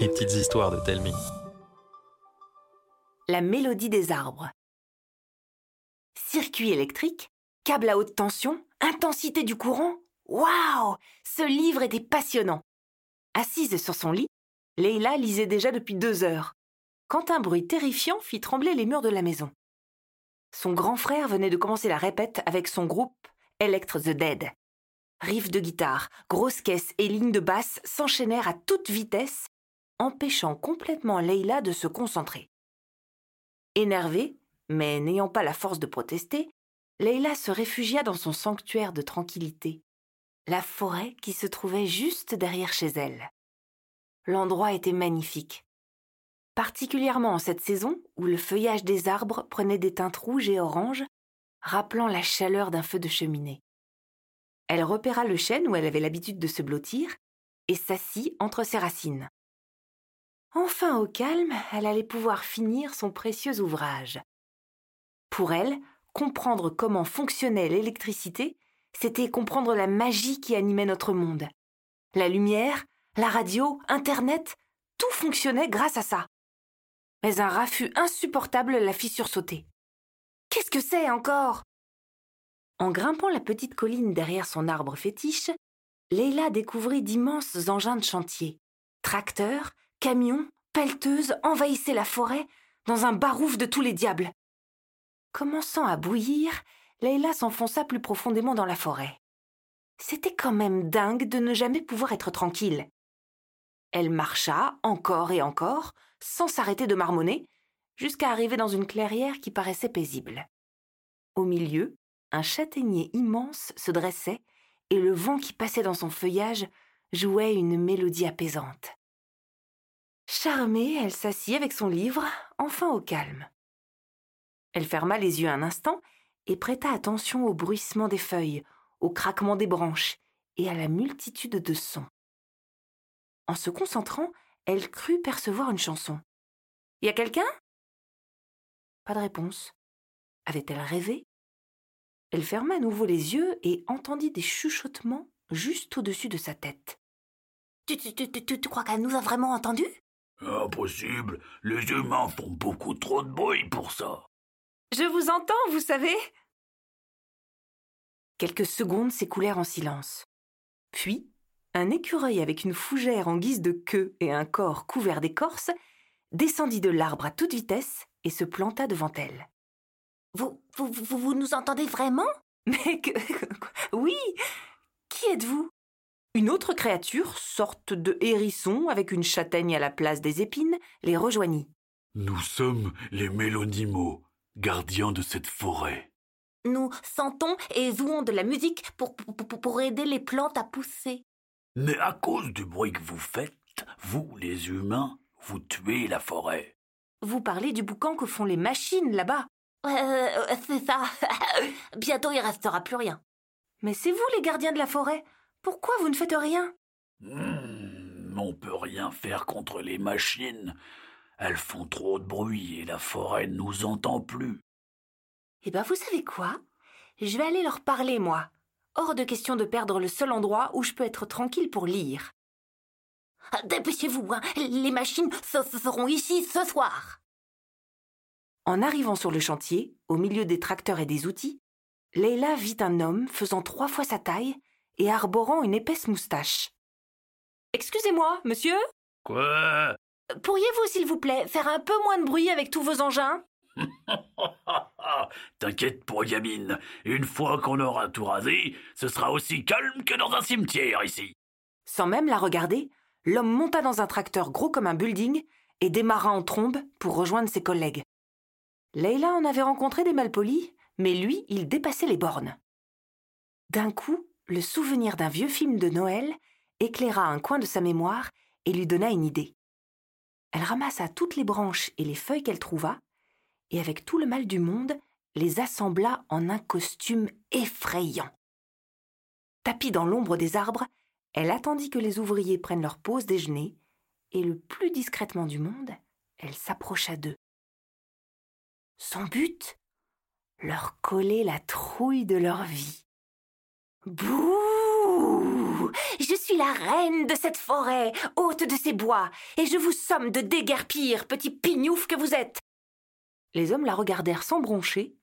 Les petites histoires de Telmi. La mélodie des arbres. Circuit électrique, câble à haute tension, intensité du courant. Waouh Ce livre était passionnant. Assise sur son lit, Leila lisait déjà depuis deux heures, quand un bruit terrifiant fit trembler les murs de la maison. Son grand frère venait de commencer la répète avec son groupe Electre the Dead. Riffs de guitare, grosses caisses et lignes de basse s'enchaînèrent à toute vitesse, empêchant complètement Leila de se concentrer. Énervée, mais n'ayant pas la force de protester, Leila se réfugia dans son sanctuaire de tranquillité, la forêt qui se trouvait juste derrière chez elle. L'endroit était magnifique particulièrement en cette saison où le feuillage des arbres prenait des teintes rouges et oranges, rappelant la chaleur d'un feu de cheminée. Elle repéra le chêne où elle avait l'habitude de se blottir et s'assit entre ses racines. Enfin au calme, elle allait pouvoir finir son précieux ouvrage. Pour elle, comprendre comment fonctionnait l'électricité, c'était comprendre la magie qui animait notre monde. La lumière, la radio, Internet, tout fonctionnait grâce à ça mais un raffut insupportable la fit sursauter. Qu'est-ce que c'est encore? En grimpant la petite colline derrière son arbre fétiche, Leila découvrit d'immenses engins de chantier. Tracteurs, camions, pelleteuses envahissaient la forêt dans un barouf de tous les diables. Commençant à bouillir, Leila s'enfonça plus profondément dans la forêt. C'était quand même dingue de ne jamais pouvoir être tranquille. Elle marcha encore et encore, sans s'arrêter de marmonner, jusqu'à arriver dans une clairière qui paraissait paisible. Au milieu, un châtaignier immense se dressait, et le vent qui passait dans son feuillage jouait une mélodie apaisante. Charmée, elle s'assit avec son livre, enfin au calme. Elle ferma les yeux un instant et prêta attention au bruissement des feuilles, au craquement des branches et à la multitude de sons. En se concentrant, elle crut percevoir une chanson. Y a quelqu'un? Pas de réponse. Avait-elle rêvé? Elle ferma à nouveau les yeux et entendit des chuchotements juste au-dessus de sa tête. Tu, tu, tu, tu, tu crois qu'elle nous a vraiment entendus? Impossible. Les humains font beaucoup trop de bruit pour ça. Je vous entends, vous savez. Quelques secondes s'écoulèrent en silence. Puis, un écureuil avec une fougère en guise de queue et un corps couvert d'écorce descendit de l'arbre à toute vitesse et se planta devant elle. Vous, vous, vous, vous nous entendez vraiment? Mais que. oui Qui êtes-vous? Une autre créature, sorte de hérisson avec une châtaigne à la place des épines, les rejoignit. Nous sommes les Mélonimaux, gardiens de cette forêt. Nous sentons et jouons de la musique pour, pour, pour aider les plantes à pousser. Mais à cause du bruit que vous faites, vous, les humains, vous tuez la forêt. Vous parlez du boucan que font les machines là-bas. Euh, c'est ça. Bientôt il restera plus rien. Mais c'est vous les gardiens de la forêt. Pourquoi vous ne faites rien? Hmm, On peut rien faire contre les machines. Elles font trop de bruit et la forêt ne nous entend plus. Eh ben vous savez quoi? Je vais aller leur parler, moi. Hors de question de perdre le seul endroit où je peux être tranquille pour lire. Dépêchez-vous, hein. les machines seront ici ce soir. En arrivant sur le chantier, au milieu des tracteurs et des outils, Leila vit un homme faisant trois fois sa taille et arborant une épaisse moustache. Excusez-moi, monsieur Quoi? Pourriez-vous, s'il vous plaît, faire un peu moins de bruit avec tous vos engins? T'inquiète pour gamine, une fois qu'on aura tout rasé, ce sera aussi calme que dans un cimetière ici. Sans même la regarder, l'homme monta dans un tracteur gros comme un building et démarra en trombe pour rejoindre ses collègues. Leila en avait rencontré des malpolis, mais lui, il dépassait les bornes. D'un coup, le souvenir d'un vieux film de Noël éclaira un coin de sa mémoire et lui donna une idée. Elle ramassa toutes les branches et les feuilles qu'elle trouva, et avec tout le mal du monde, les assembla en un costume effrayant. Tapie dans l'ombre des arbres, elle attendit que les ouvriers prennent leur pause déjeuner, et le plus discrètement du monde, elle s'approcha d'eux. Son but? Leur coller la trouille de leur vie. Bouh Je suis la reine de cette forêt, hôte de ces bois, et je vous somme de déguerpir, petit pignouf que vous êtes. Les hommes la regardèrent sans broncher,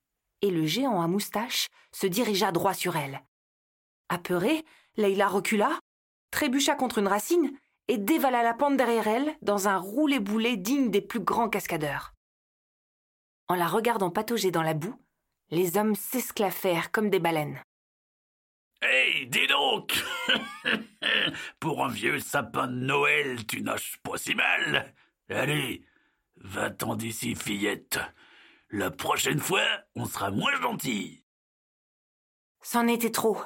et le géant à moustache se dirigea droit sur elle. Apeurée, Leïla recula, trébucha contre une racine et dévala la pente derrière elle dans un roulé-boulé digne des plus grands cascadeurs. En la regardant patauger dans la boue, les hommes s'esclaffèrent comme des baleines. Hey, dis donc Pour un vieux sapin de Noël, tu nages pas si mal. Allez, va-t'en d'ici, fillette. La prochaine fois, on sera moins gentil. C'en était trop.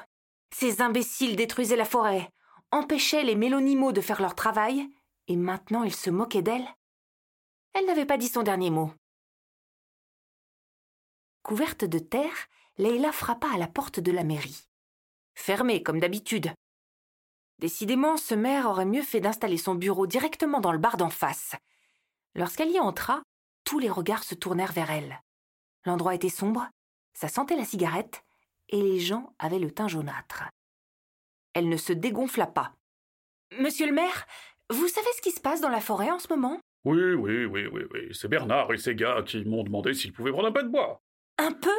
Ces imbéciles détruisaient la forêt, empêchaient les mélonimaux de faire leur travail, et maintenant ils se moquaient d'elle. Elle n'avait pas dit son dernier mot. Couverte de terre, Leila frappa à la porte de la mairie. Fermée comme d'habitude. Décidément, ce maire aurait mieux fait d'installer son bureau directement dans le bar d'en face. Lorsqu'elle y entra, tous les regards se tournèrent vers elle. L'endroit était sombre, ça sentait la cigarette, et les gens avaient le teint jaunâtre. Elle ne se dégonfla pas. Monsieur le maire, vous savez ce qui se passe dans la forêt en ce moment? Oui, oui, oui, oui, oui. C'est Bernard et ses gars qui m'ont demandé s'ils pouvaient prendre un peu de bois. Un peu?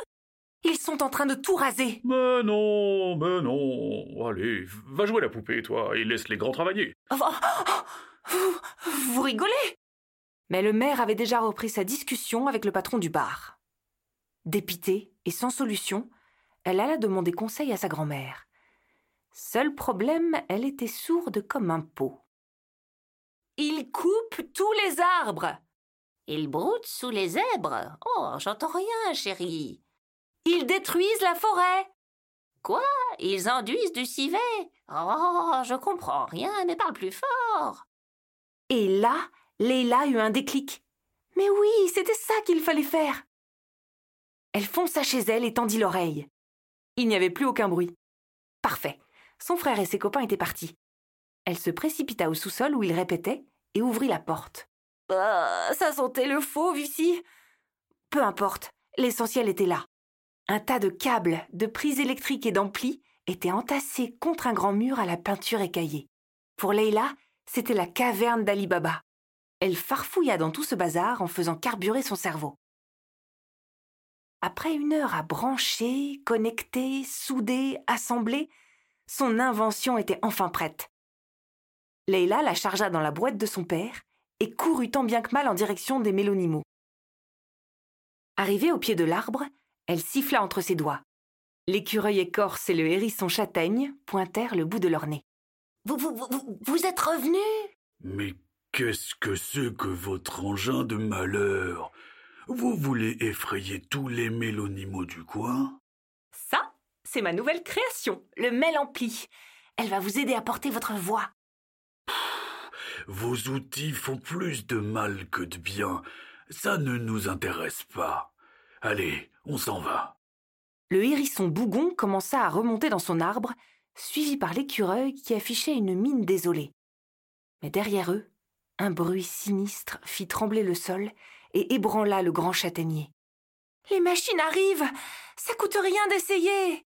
Ils sont en train de tout raser. Mais non, mais non. Allez, va jouer la poupée, toi, et laisse les grands travailler. Oh, oh, oh, vous, vous rigolez? Mais le maire avait déjà repris sa discussion avec le patron du bar. Dépitée et sans solution, elle alla demander conseil à sa grand-mère. Seul problème, elle était sourde comme un pot. Ils coupent tous les arbres. Ils broutent sous les zèbres. Oh, j'entends rien, chérie. Ils détruisent la forêt. Quoi? Ils enduisent du civet? Oh, je comprends rien, mais parle plus fort. Et là, Leila eut un déclic. Mais oui, c'était ça qu'il fallait faire. Elle fonça chez elle et tendit l'oreille. Il n'y avait plus aucun bruit. Parfait. Son frère et ses copains étaient partis. Elle se précipita au sous-sol où il répétait et ouvrit la porte. Ah, ça sentait le fauve ici. Peu importe, l'essentiel était là. Un tas de câbles, de prises électriques et d'amplis étaient entassés contre un grand mur à la peinture écaillée. Pour Leila, c'était la caverne d'Ali Baba. Elle farfouilla dans tout ce bazar en faisant carburer son cerveau. Après une heure à brancher, connecter, souder, assembler, son invention était enfin prête. Leila la chargea dans la boîte de son père et courut tant bien que mal en direction des mélonimaux. Arrivée au pied de l'arbre, elle siffla entre ses doigts. L'écureuil écorce et le hérisson châtaigne pointèrent le bout de leur nez. Vous, vous, vous, vous êtes revenu Mais qu'est-ce que c'est que votre engin de malheur Vous voulez effrayer tous les mélonimaux du coin Ça, c'est ma nouvelle création, le Mélampli. Elle va vous aider à porter votre voix. Vos outils font plus de mal que de bien. Ça ne nous intéresse pas. Allez, on s'en va. Le hérisson bougon commença à remonter dans son arbre, suivi par l'écureuil qui affichait une mine désolée. Mais derrière eux, un bruit sinistre fit trembler le sol et ébranla le grand châtaignier. Les machines arrivent Ça coûte rien d'essayer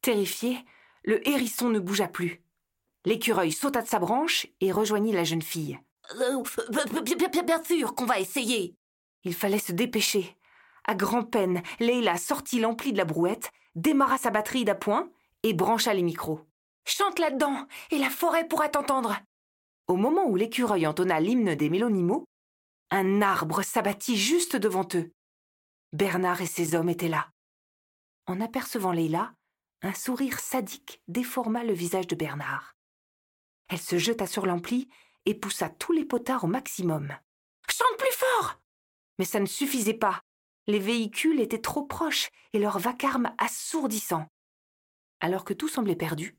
Terrifié, le hérisson ne bougea plus. L'écureuil sauta de sa branche et rejoignit la jeune fille. Euh, bien, sûr qu'on va essayer. Il fallait se dépêcher. À grand-peine, Leila sortit l'ampli de la brouette, démarra sa batterie d'appoint et brancha les micros. Chante là-dedans, et la forêt pourra t'entendre. Au moment où l'écureuil entonna l'hymne des mélonimaux, un arbre s'abattit juste devant eux. Bernard et ses hommes étaient là. En apercevant Leila, un sourire sadique déforma le visage de Bernard. Elle se jeta sur l'ampli et poussa tous les potards au maximum. Chante plus fort Mais ça ne suffisait pas. Les véhicules étaient trop proches et leur vacarme assourdissant. Alors que tout semblait perdu,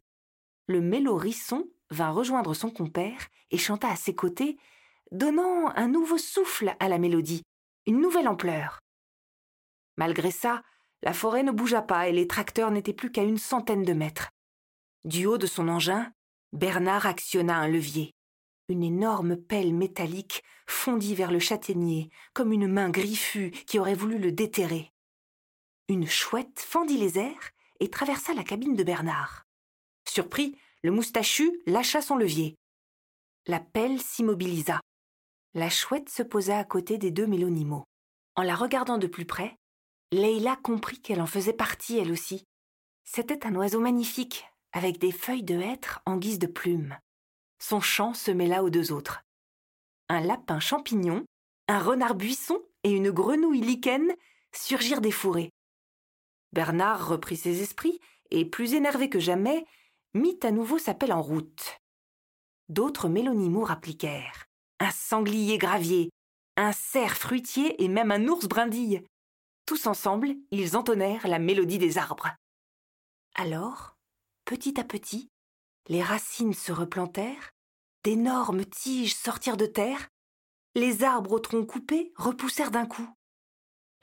le mélo-risson vint rejoindre son compère et chanta à ses côtés, donnant un nouveau souffle à la mélodie, une nouvelle ampleur. Malgré ça, la forêt ne bougea pas et les tracteurs n'étaient plus qu'à une centaine de mètres. Du haut de son engin, Bernard actionna un levier. Une énorme pelle métallique fondit vers le châtaignier, comme une main griffue qui aurait voulu le déterrer. Une chouette fendit les airs et traversa la cabine de Bernard. Surpris, le moustachu lâcha son levier. La pelle s'immobilisa. La chouette se posa à côté des deux mélonimaux. En la regardant de plus près, Leila comprit qu'elle en faisait partie elle aussi. C'était un oiseau magnifique, avec des feuilles de hêtre en guise de plumes. Son chant se mêla aux deux autres. Un lapin champignon, un renard buisson et une grenouille lichen surgirent des fourrés. Bernard reprit ses esprits et, plus énervé que jamais, mit à nouveau sa pelle en route. D'autres mélonimaux rappliquèrent. Un sanglier gravier, un cerf fruitier et même un ours brindille. Tous ensemble, ils entonnèrent la mélodie des arbres. Alors, petit à petit, les racines se replantèrent, d'énormes tiges sortirent de terre, les arbres au tronc coupé repoussèrent d'un coup.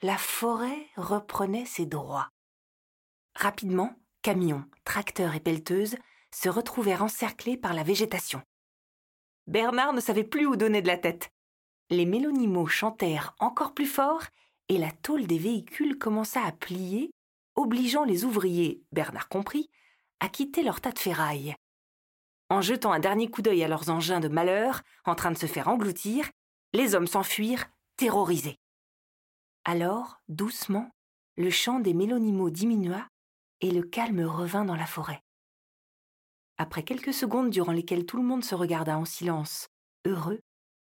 La forêt reprenait ses droits. Rapidement, camions, tracteurs et pelleteuses se retrouvèrent encerclés par la végétation. Bernard ne savait plus où donner de la tête. Les mélonimaux chantèrent encore plus fort et la tôle des véhicules commença à plier, obligeant les ouvriers, Bernard compris, à quitter leur tas de ferraille. En jetant un dernier coup d'œil à leurs engins de malheur, en train de se faire engloutir, les hommes s'enfuirent, terrorisés. Alors, doucement, le chant des mélonimaux diminua et le calme revint dans la forêt. Après quelques secondes durant lesquelles tout le monde se regarda en silence, heureux,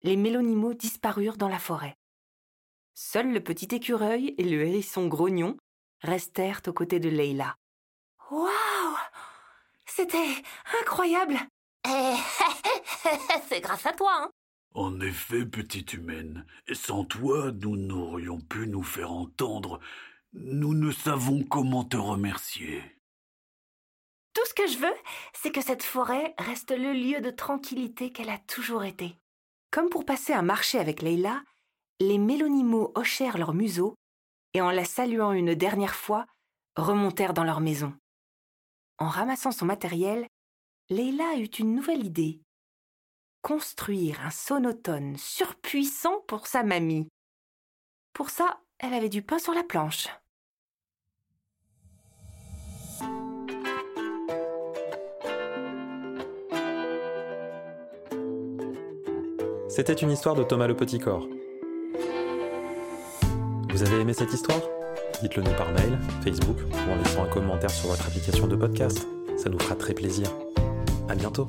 les mélonimaux disparurent dans la forêt. Seul le petit écureuil et le hérisson grognon restèrent aux côtés de Leila. C'était incroyable Eh, c'est grâce à toi, hein En effet, petite humaine, sans toi, nous n'aurions pu nous faire entendre. Nous ne savons comment te remercier. Tout ce que je veux, c'est que cette forêt reste le lieu de tranquillité qu'elle a toujours été. Comme pour passer un marché avec Leila, les mélonimaux hochèrent leurs museaux et en la saluant une dernière fois, remontèrent dans leur maison. En ramassant son matériel, Leila eut une nouvelle idée. Construire un sonotone surpuissant pour sa mamie. Pour ça, elle avait du pain sur la planche. C'était une histoire de Thomas le Petit Corps. Vous avez aimé cette histoire? Dites-le nous par mail, Facebook ou en laissant un commentaire sur votre application de podcast. Ça nous fera très plaisir. À bientôt